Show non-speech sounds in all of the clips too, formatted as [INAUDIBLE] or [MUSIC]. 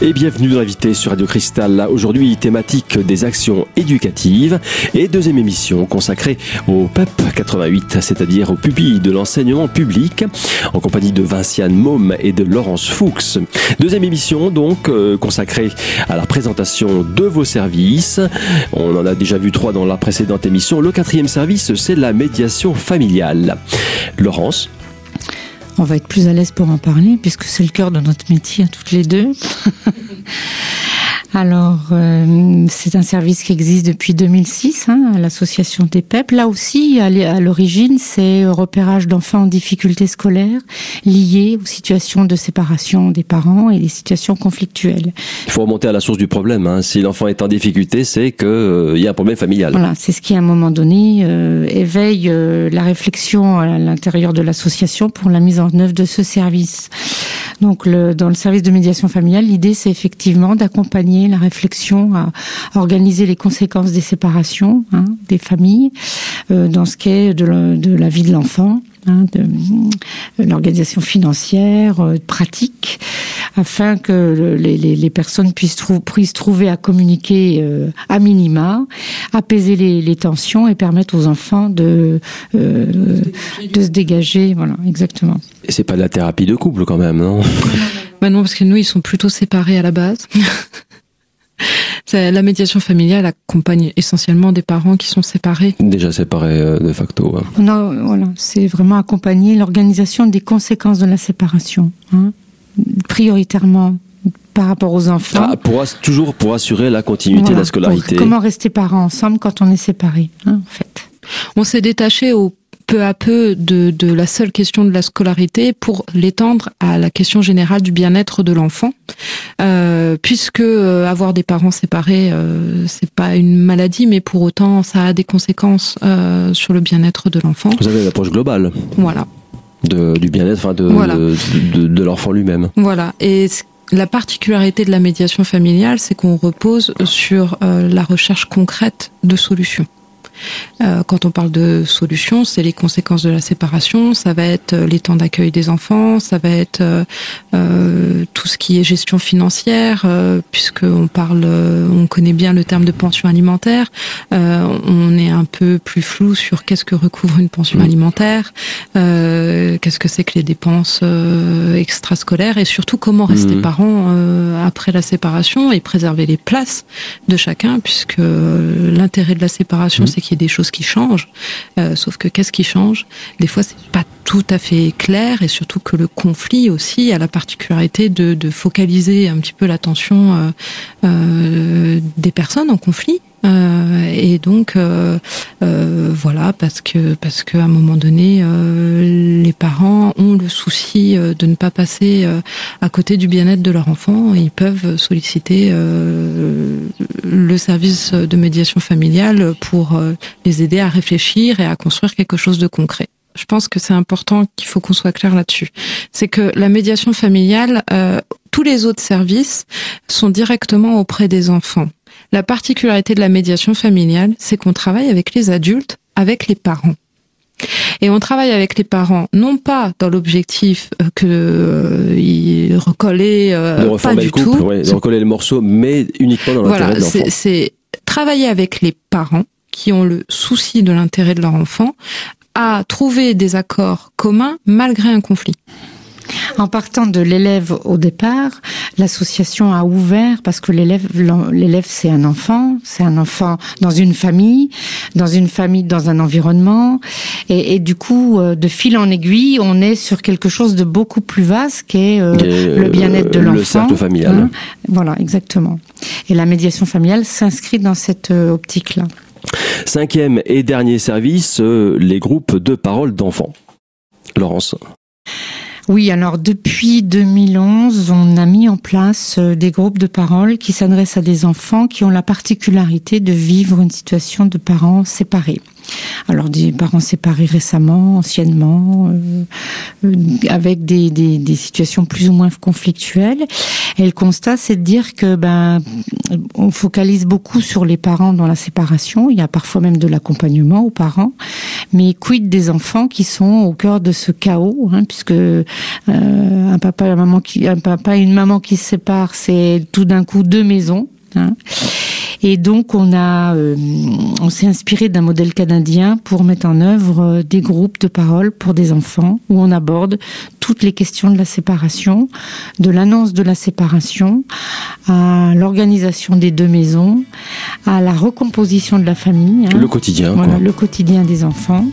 Et bienvenue dans l'invité sur Radio Cristal. Aujourd'hui, thématique des actions éducatives et deuxième émission consacrée au PEP 88, c'est-à-dire aux pupilles de l'enseignement public, en compagnie de Vinciane Môme et de Laurence Fuchs. Deuxième émission donc euh, consacrée à la présentation de vos services. On en a déjà vu trois dans la précédente émission. Le quatrième service, c'est la médiation familiale. Laurence on va être plus à l'aise pour en parler, puisque c'est le cœur de notre métier à toutes les deux. [LAUGHS] Alors, euh, c'est un service qui existe depuis 2006, hein, l'association des PEP. Là aussi, à l'origine, c'est repérage d'enfants en difficulté scolaire liés aux situations de séparation des parents et des situations conflictuelles. Il faut remonter à la source du problème. Hein. Si l'enfant est en difficulté, c'est qu'il euh, y a un problème familial. Voilà, c'est ce qui, à un moment donné, euh, éveille la réflexion à l'intérieur de l'association pour la mise en œuvre de ce service. Donc, le, dans le service de médiation familiale, l'idée, c'est effectivement d'accompagner la réflexion à, organiser les conséquences des séparations hein, des familles euh, dans ce qui est de, la vie de l'enfant. Hein, de, euh, l'organisation financière, euh, pratique, afin que les, personnes puissent, puissent, trouver à communiquer à minima, apaiser les, tensions et permettre aux enfants de, de se dégager. Voilà, exactement. Et c'est pas de la thérapie de couple quand même, non? Bah Non, parce que nous, ils sont plutôt séparés à la base. La médiation familiale accompagne essentiellement des parents qui sont séparés. Déjà séparés euh, de facto. Non, voilà, c'est vraiment accompagner l'organisation des conséquences de la séparation, hein, prioritairement par rapport aux enfants. Ah, pour, toujours pour assurer la continuité de la scolarité. comment rester parents ensemble quand on est séparés, hein, en fait. On s'est détaché au peu à peu de, de, la seule question de la scolarité pour l'étendre à la question générale du bien-être de l'enfant, euh, puisque euh, avoir des parents séparés, euh, c'est pas une maladie, mais pour autant, ça a des conséquences euh, sur le bien-être de l'enfant. Vous avez l'approche globale. Voilà. De, du bien-être, enfin de, de, de l'enfant lui-même. Voilà. Et la particularité de la médiation familiale, c'est qu'on repose sur la recherche concrète de solutions. Euh, quand on parle de solutions, c'est les conséquences de la séparation, ça va être euh, les temps d'accueil des enfants, ça va être euh, tout ce qui est gestion financière, puisque on parle, on connaît bien le terme de pension alimentaire. on est un peu plus flou sur qu'est-ce que recouvre une pension mmh. alimentaire, qu'est-ce que c'est que les dépenses extrascolaires et surtout comment rester mmh. parent après la séparation et préserver les places de chacun, puisque l'intérêt de la séparation, mmh. c'est qu'il y ait des choses qui changent. Euh, sauf que qu'est-ce qui change? Des fois, c'est pas tout à fait clair et surtout que le conflit aussi a la particularité de, focaliser un petit peu l'attention euh, euh, des personnes en conflit euh, et donc euh, euh, voilà parce que parce que à un moment donné les parents ont le souci de ne pas passer à côté du bien-être de leur enfant ils peuvent solliciter le service de médiation familiale pour les aider à réfléchir et à construire quelque chose de concret je pense que c'est important qu'il faut qu'on soit clair là-dessus. C'est que la médiation familiale, tous les autres services sont directement auprès des enfants. La particularité de la médiation familiale, c'est qu'on travaille avec les adultes, avec les parents. Et on travaille avec les parents, non pas dans l'objectif euh, que euh, recoller euh, pas du tout, de recoller les morceaux, mais uniquement dans l'intérêt de l'enfant. C'est travailler avec les parents qui ont le souci de l'intérêt de leur enfant à trouver des accords communs malgré un conflit. En partant de l'élève au départ, l'association a ouvert parce que l'élève, l'élève c'est un enfant, c'est un enfant dans une famille, dans une famille, dans un environnement, et, du coup, euh, de fil en aiguille, on est sur quelque chose de beaucoup plus vaste qui est euh, le bien-être de l'enfant. Le cercle familial. Hein. voilà, exactement. Et la médiation familiale s'inscrit dans cette euh, optique-là. Cinquième et dernier service, les groupes de parole d'enfants. Laurence. Oui, alors depuis 2011, on a mis en place euh, des groupes de parole qui s'adressent à des enfants qui ont la particularité de vivre une situation de parents séparés. Alors des parents séparés récemment, anciennement, euh, euh, avec des, des, des, situations plus ou moins conflictuelles. Et le constat, c'est de dire que ben on focalise beaucoup sur les parents dans la séparation. Il y a parfois même de l'accompagnement aux parents, mais quid des enfants qui sont au cœur de ce chaos, hein, puisque euh, un papa et une maman qui un papa et une maman qui se séparent, c'est tout d'un coup deux maisons. Hein. Et donc on a, euh, on s'est inspiré d'un modèle canadien pour mettre en œuvre euh, des groupes de parole pour des enfants où on aborde toutes les questions de la séparation, de l'annonce de la séparation, à l'organisation des deux maisons, à la recomposition de la famille. Hein. Le quotidien. Voilà, le quotidien des enfants.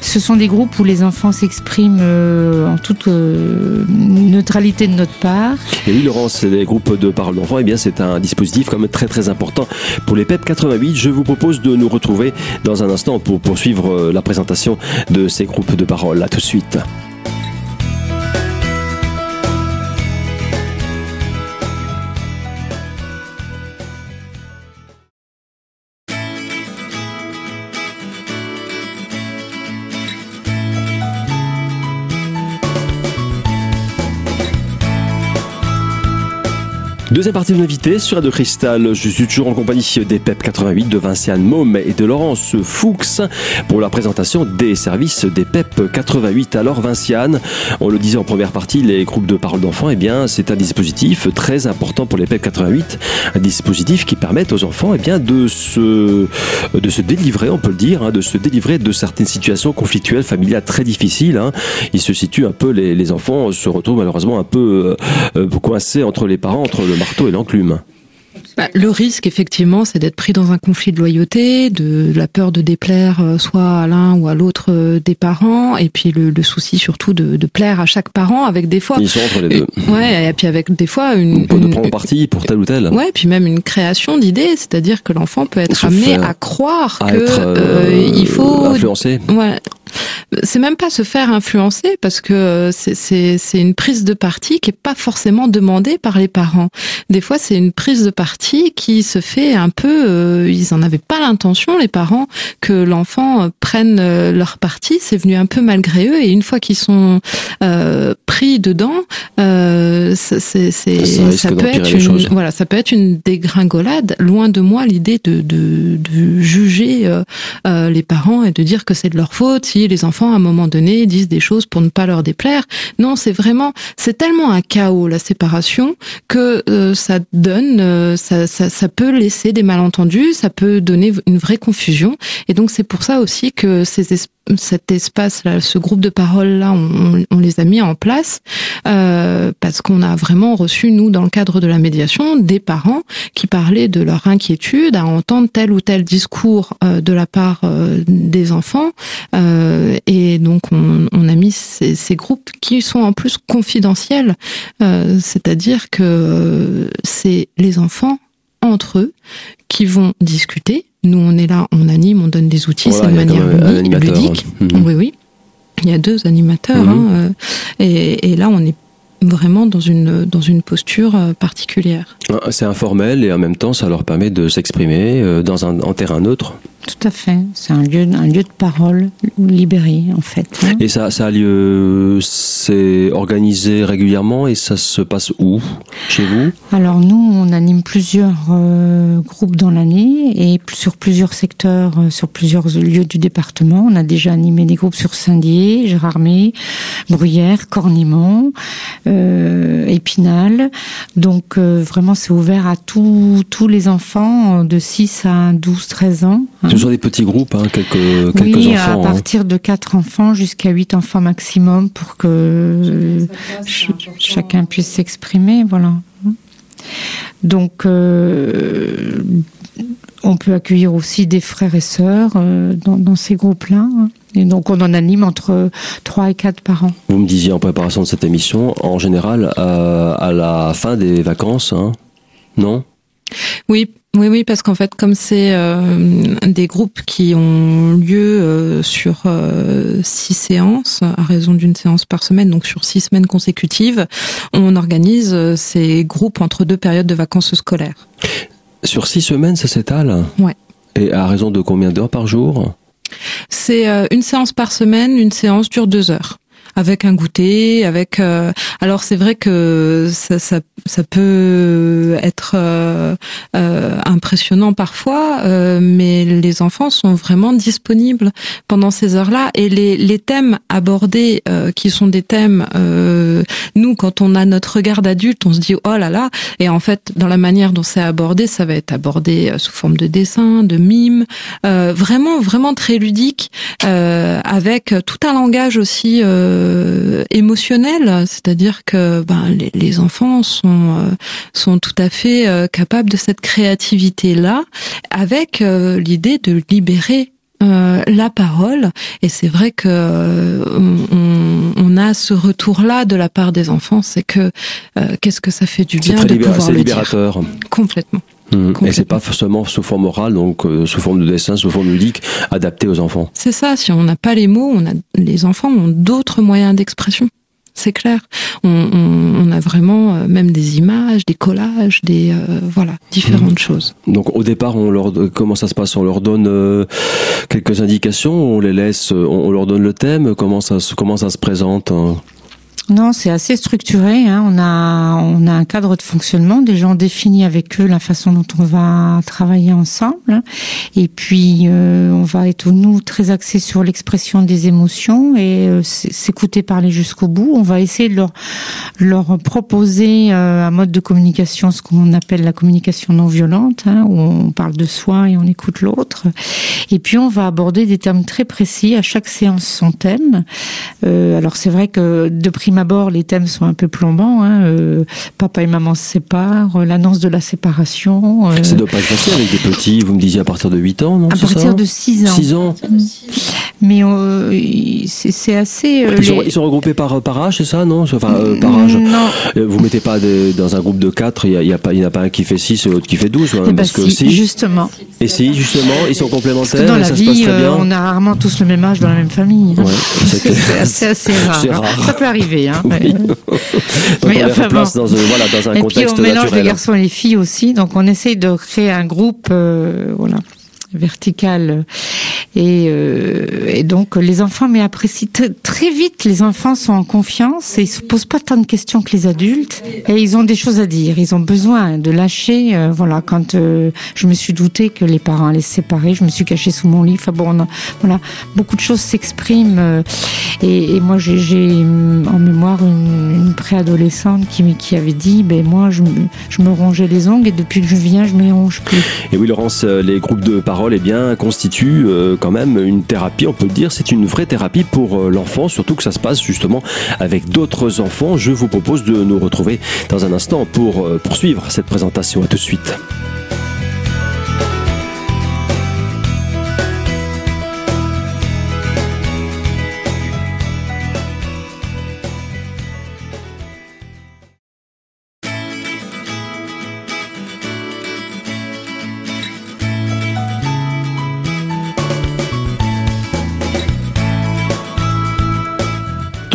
Ce sont des groupes où les enfants s'expriment euh, en toute neutralité de notre part. Et oui, Laurence, les groupes de parole d'enfants, eh bien, c'est un dispositif quand même très très important pour les PEP 88. Je vous propose de nous retrouver dans un instant pour poursuivre euh, la présentation de ces groupes de parole. À tout de suite. Deuxième partie de l'invité sur Radio Cristal. Je suis toujours en compagnie des PEP 88 de Vinciane Môme et de Laurence Fuchs pour la présentation des services des PEP 88. Alors Vinciane, on le disait en première partie, les groupes de parole d'enfants, eh bien, c'est un dispositif très important pour les PEP 88. Un dispositif qui permet aux enfants, eh bien, de se, de se délivrer, on peut le dire, hein, de se délivrer de certaines situations conflictuelles, familiales très difficiles. Hein. Il se situe un peu, les, les enfants se retrouvent malheureusement un peu euh, euh, coincés entre les parents, entre le marteau et l'enclume. Bah, le risque, effectivement, c'est d'être pris dans un conflit de loyauté, de la peur de déplaire euh, soit à l'un ou à l'autre euh, des parents, et puis le, souci surtout de, plaire à chaque parent, avec des fois. Ils sont entre les deux. Ouais, et puis avec des fois une. De prendre parti pour tel ou tel. Ouais, et puis même une création d'idées, c'est-à-dire que l'enfant peut être amené à croire à que euh, il faut influencer. Ouais, c'est même pas se faire influencer parce que c'est une prise de parti qui est pas forcément demandée par les parents. Des fois, c'est une prise de parti qui se fait un peu. Euh, ils en avaient pas l'intention, les parents, que l'enfant euh, prenne euh, leur parti. C'est venu un peu malgré eux et une fois qu'ils sont pris dedans, c'est ça, peut être une voilà, ça peut être une dégringolade. Loin de moi l'idée de, de, de juger les parents et de dire que c'est de leur faute les enfants à un moment donné disent des choses pour ne pas leur déplaire. Non, c'est vraiment, c'est tellement un chaos la séparation que euh, ça donne, euh, ça, ça, ça, peut laisser des malentendus, ça peut donner une vraie confusion. Et donc c'est pour ça aussi que ces cet espace-là, ce groupe de parole-là, on, on, les a mis en place euh, parce qu'on a vraiment reçu, nous, dans le cadre de la médiation, des parents qui parlaient de leur inquiétude à entendre tel ou tel discours euh, de la part euh, des enfants. Et donc, on, a mis ces, ces, groupes qui sont en plus confidentiels, c'est-à-dire que c'est les enfants entre eux qui vont discuter nous, on est là, on anime, on donne des outils, c'est de manière ludique. Mhm. Oui, oui. Il y a deux animateurs. Mhm. Hein, euh, et, et, là, on est vraiment dans une, dans une posture euh, particulière. Ah, c'est informel et en même temps, ça leur permet de s'exprimer euh, dans un en terrain neutre. Tout à fait. C'est un lieu, un lieu de parole libéré, en fait. Hein. Et ça, ça a lieu, c'est organisé régulièrement et ça se passe où? Chez vous? Alors nous, on anime plusieurs euh, groupes dans l'année et sur plusieurs secteurs, euh, sur plusieurs lieux du département. On a déjà animé des groupes sur Saint-Dié, Gérardmer, Bruyères, Cornimont, euh, Épinal. Donc euh, vraiment, c'est ouvert à tous tous les enfants de 6 à 12, 13 ans. Hein. Toujours des petits groupes, hein, quelques, quelques oui, enfants. à hein. partir de 4 enfants jusqu'à 8 enfants maximum pour que ch chacun puisse s'exprimer. Voilà. Donc, euh, on peut accueillir aussi des frères et sœurs euh, dans, dans, ces groupes-là. Hein. Et donc, on en anime entre 3 et 4 par an. Vous me disiez en préparation de cette émission, en général, euh, à la fin des vacances, hein, non? Oui, oui, oui, parce qu'en fait, comme c'est euh, des groupes qui ont lieu euh, sur euh, six séances, à raison d'une séance par semaine, donc sur six semaines consécutives, on organise euh, ces groupes entre deux périodes de vacances scolaires. Sur six semaines, ça s'étale Ouais. Et à raison de combien d'heures par jour? C'est euh, une séance par semaine, une séance dure deux heures. Avec un goûter, avec. alors c'est vrai que ça, ça, ça peut être impressionnant parfois, mais les enfants sont vraiment disponibles pendant ces heures-là et les, les thèmes abordés qui sont des thèmes nous quand on a notre regard d'adulte, on se dit oh là là, et en fait dans la manière dont c'est abordé, ça va être abordé sous forme de dessin, de mime, euh, vraiment vraiment très ludique, euh, avec tout un langage aussi euh, émotionnel, c'est-à-dire que ben, les, les enfants sont sont tout à fait capables de cette créativité là, avec l'idée de libérer euh, la parole. Et c'est vrai que on, on, a ce retour là de la part des enfants c'est que qu'est-ce que ça fait du bien de pouvoir le libérateur. dire complètement Mmh. Et c'est pas seulement sous forme orale, donc euh, sous forme de dessin, sous forme ludique, adapté aux enfants. C'est ça. Si on n'a pas les mots, on a les enfants ont d'autres moyens d'expression. C'est clair. On, on, on, a vraiment euh, même des images, des collages, des euh, voilà différentes mmh. choses. Donc au départ, on leur comment ça se passe? On leur donne quelques indications, on les laisse, on, on, leur donne le thème? Comment ça comment ça se présente hein? Non, c'est assez structuré. Hein. On a on a un cadre de fonctionnement. Déjà, on définit avec eux la façon dont on va travailler ensemble. Et puis, euh, on va être nous très axés sur l'expression des émotions et euh, s'écouter parler jusqu'au bout. On va essayer de leur leur proposer euh, un mode de communication, ce qu'on appelle la communication non violente, hein, où on parle de soi et on écoute l'autre. Et puis, on va aborder des thèmes très précis. À chaque séance, son thème. Euh, alors, c'est vrai que de prime abord, les thèmes sont un peu plombants. Hein, euh, papa et maman se séparent, euh, l'annonce de la séparation. Euh... Ça doit pas être facile avec des petits, vous me disiez à partir de 8 ans, non À partir ça de 6 ans. 6 ans. Mais c'est assez... Ils, les... sont, ils, sont, regroupés par, par âge, c'est ça, non Enfin, par âge. Non. Vous mettez pas dans un groupe de 4, il n'y a, a, pas, a pas un qui fait 6 et l'autre qui fait 12 hein, eh parce ben que si, justement. Et si, justement, ils sont complémentaires dans la ça vie, se passe très bien. on a rarement tous le même âge dans la même famille. Ouais, c'est [LAUGHS] assez, rare, rare. Ça peut arriver. Hein. Oui. [LAUGHS] donc Mais on les enfin, replace bon. dans, un- voilà, dans un et puis on mélange naturel. les garçons et les filles aussi, donc on essaye de créer un groupe, euh, voilà, vertical. Et, euh, et donc les enfants, mais apprécient très, vite. Les enfants sont en confiance et ils se posent pas tant de questions que les adultes. Et ils ont des choses à dire. Ils ont besoin de lâcher. euh, voilà, quand euh, je me suis douté que les parents allaient se séparer, je me suis cachée sous mon lit. Enfin bon, on a- voilà, beaucoup de choses s'expriment. Et, moi, j'ai en mémoire une, préadolescente qui, qui avait dit, ben moi, je, me- rongeais les ongles et depuis que je viens, je me les ronge plus. Et oui, Laurence, euh, les groupes de parole eh bien, constituent euh, quand même une thérapie, on peut le dire. C'est une vraie thérapie pour euh, l'enfant, surtout que ça se passe justement avec d'autres enfants. Je vous propose de nous retrouver dans un instant pour poursuivre cette présentation. À tout de suite.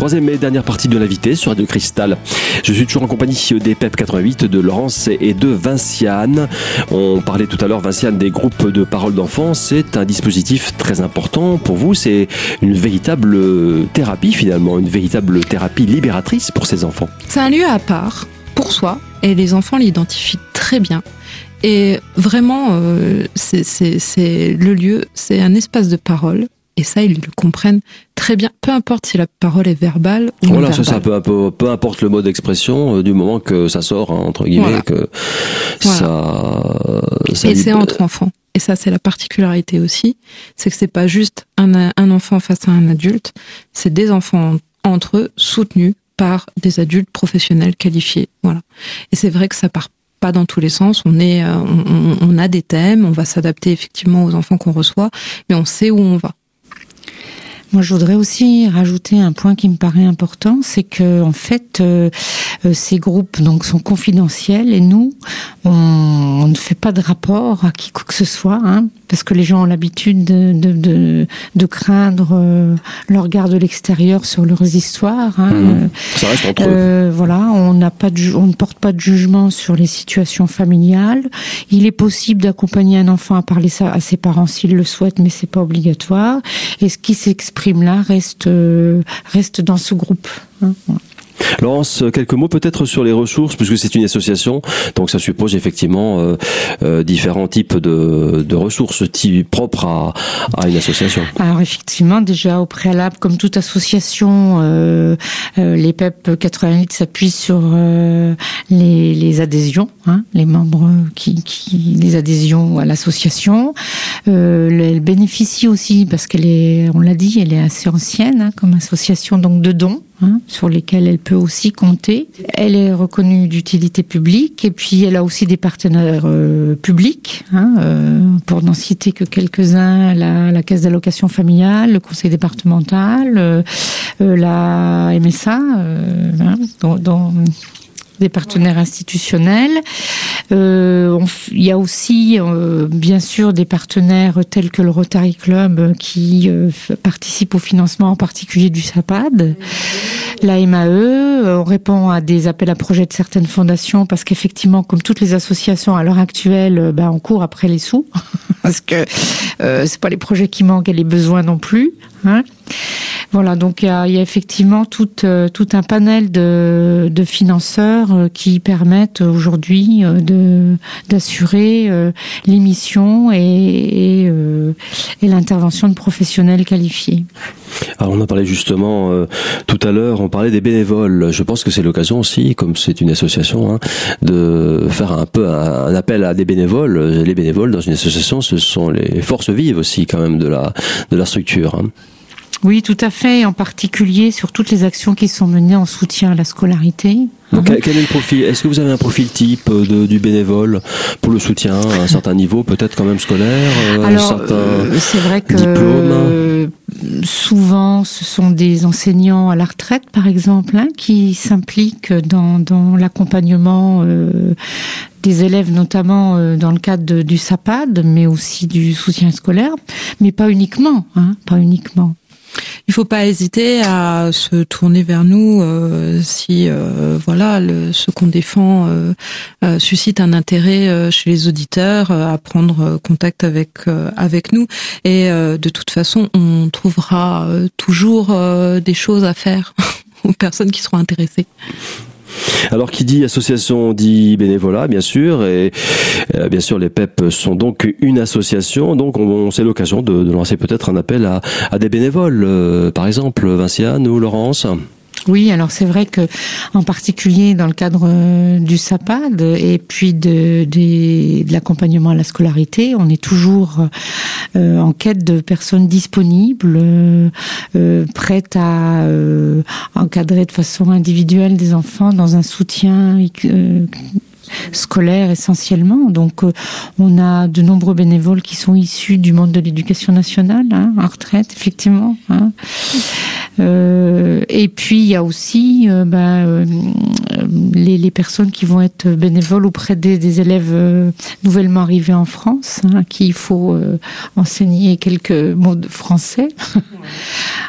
Troisième et dernière partie de l'invité sur Radio Cristal. Je suis toujours en compagnie des PEP 88, de Laurence et de Vinciane. On parlait tout à l'heure, Vinciane, des groupes de parole d'enfants. C'est un dispositif très important pour vous. C'est une véritable thérapie finalement, une véritable thérapie libératrice pour ces enfants. C'est un lieu à part pour soi et les enfants l'identifient très bien. Et vraiment, euh, c'est- le lieu, c'est un espace de parole. Et ça, ils le comprennent très bien, peu importe si la parole est verbale ou non Voilà, ça, verbale. ça peu, peu, peu importe le mode d'expression, euh, du moment que ça sort, hein, entre guillemets, Voilà. que ça, ça Et c'est entre enfants. Et ça, c'est la particularité aussi, c'est que c'est pas juste un, un enfant face à un adulte, c'est des enfants entre eux soutenus par des adultes professionnels qualifiés. Voilà. Et c'est vrai que ça part pas dans tous les sens. On est, euh, on a des thèmes, on va s'adapter effectivement aux enfants qu'on reçoit, mais on sait où on va. Moi, je voudrais aussi rajouter un point qui me paraît important, c'est que en fait, euh, ces groupes donc sont confidentiels et nous, on, ne fait pas de rapport à qui que ce soit, hein, parce que les gens ont l'habitude de, de, de, craindre euh, le regard de l'extérieur sur leurs histoires. Hein. Mmh. Ça reste entre eux. Euh, voilà, on n'a pas de, on ne porte pas de jugement sur les situations familiales. Il est possible d'accompagner un enfant à parler ça à ses parents s'il le souhaite, mais c'est pas obligatoire. Et ce qui s'exprime là reste euh, reste dans ce groupe. Hein. Laurence, quelques mots peut-être sur les ressources, puisque c'est une association, donc ça suppose effectivement euh, euh, différents types de, ressources propres à, à, une association. Alors effectivement, déjà au préalable, comme toute association, euh, euh les PEP 88 s'appuient sur les, adhésions, hein, les membres qui, qui, les adhésions à l'association. elle bénéficie aussi parce qu'elle est, on l'a dit, elle est assez ancienne hein, comme association donc de dons. Hein, sur lesquels elle peut aussi compter. Elle est reconnue d'utilité publique et puis elle a aussi des partenaires euh, publics, hein, euh, pour n'en citer que quelques-uns, la, caisse d'allocation familiale, le conseil départemental, euh, la MSA, hein, dont des partenaires institutionnels. Euh, il y a aussi, euh, bien sûr, des partenaires tels que le Rotary Club qui euh, participent au financement en particulier du SAPAD. La MAE, on répond à des appels à projets de certaines fondations parce qu'effectivement, comme toutes les associations à l'heure actuelle, ben, on court après les sous [LAUGHS] parce que c'est pas les projets qui manquent et les besoins non plus. Voilà, donc il y a, effectivement tout, euh, tout un panel de, financeurs euh, qui permettent aujourd'hui euh, d'assurer l'émission et, l'intervention de professionnels qualifiés. Alors on a parlé justement tout à l'heure, on parlait des bénévoles. Je pense que c'est l'occasion aussi, comme c'est une association, hein, de faire un peu un, appel à des bénévoles. Les bénévoles dans une association, ce sont les forces vives aussi quand même de la de la structure. Hein. Oui, tout à fait, en particulier sur toutes les actions qui sont menées en soutien à la scolarité. Donc, quel est le profil? Est-ce que vous avez un profil type de, du bénévole pour le soutien à un certain niveau, peut-être quand même scolaire euh, Alors, euh, c'est vrai que euh, souvent, ce sont des enseignants à la retraite, par exemple, hein, qui s'impliquent dans, dans l'accompagnement euh, des élèves, notamment dans le cadre du SAPAD, mais aussi du soutien scolaire, mais pas uniquement, hein, pas uniquement. Il faut pas hésiter à se tourner vers nous euh, si euh, voilà le, ce qu'on défend euh, suscite un intérêt chez les auditeurs à prendre contact avec avec nous et de toute façon on trouvera toujours des choses à faire [LAUGHS] aux personnes qui seront intéressées. Alors qui dit association dit bénévolat bien sûr et euh, bien sûr les PEP sont donc une association donc on, c'est l'occasion de, lancer peut-être un appel à, des bénévoles euh, par exemple Vinciane ou Laurence. Oui, alors c'est vrai que en particulier dans le cadre euh, du SAPAD et puis de, de, l'accompagnement à la scolarité, on est toujours euh, en quête de personnes disponibles, euh, prêtes à encadrer de façon individuelle des enfants dans un soutien scolaire essentiellement. Donc, on a de nombreux bénévoles qui sont issus du monde de l'éducation nationale, hein, en retraite, effectivement. Hein. Euh, et puis il y a aussi euh, ben, euh, les, les, personnes qui vont être bénévoles auprès des, des élèves nouvellement arrivés en France, hein, qui il faut enseigner quelques mots de français. [LAUGHS]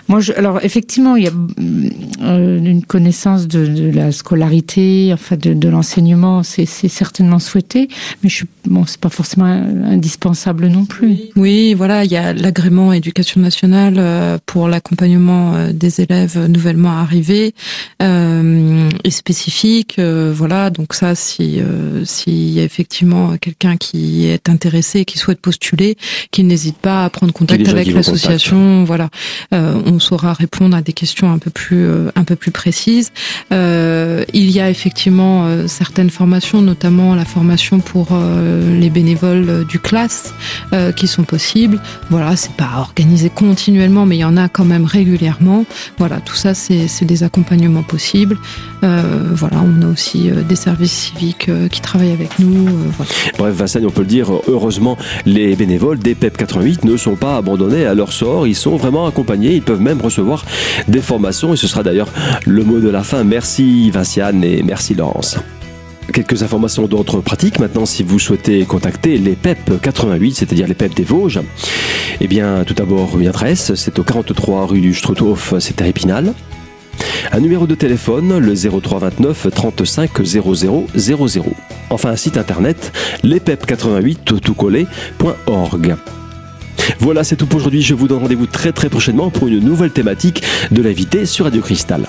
Moi, je, alors effectivement, il y a une connaissance de, de, la scolarité, enfin de, de l'enseignement, c'est certainement souhaité, mais je, bon, c'est pas forcément indispensable non plus. Oui, voilà, il y a l'agrément éducation nationale pour l'accompagnement des élèves nouvellement arrivés euh, et spécifique. Euh, voilà, donc ça, si euh, s'il y a effectivement quelqu'un qui est intéressé, qui souhaite postuler, qu'il n'hésite pas à prendre contact avec l'association. Voilà, on saura répondre à des questions un peu plus un peu plus précises. il y a effectivement certaines formations, notamment la formation pour les bénévoles du classe, qui sont possibles. Voilà, c'est pas organisé continuellement, mais il y en a quand même régulièrement. Voilà, tout ça, c'est des accompagnements possibles. Euh, voilà, on a aussi euh, des services civiques euh, qui travaillent avec nous. Bref, Vincent, on peut le dire, heureusement, les bénévoles des PEP 88 ne sont pas abandonnés à leur sort. Ils sont vraiment Ils peuvent même recevoir des formations et ce sera d'ailleurs le mot de la fin. Merci Vinciane et merci Laurence. Quelques informations d'ordre pratique maintenant si vous souhaitez contacter les PEP 88, c'est-à-dire les PEP des Vosges. Eh bien, tout d'abord, une adresse, c'est au 43 rue du Struthof, c'est à Épinal. Un numéro de téléphone, le 0329 35 00 00. Enfin, un site internet, lespep88toutcollé.org. Voilà, c'est tout pour aujourd'hui. Je vous donne rendez-vous très très prochainement pour une nouvelle thématique de l'invité sur Radio Cristal.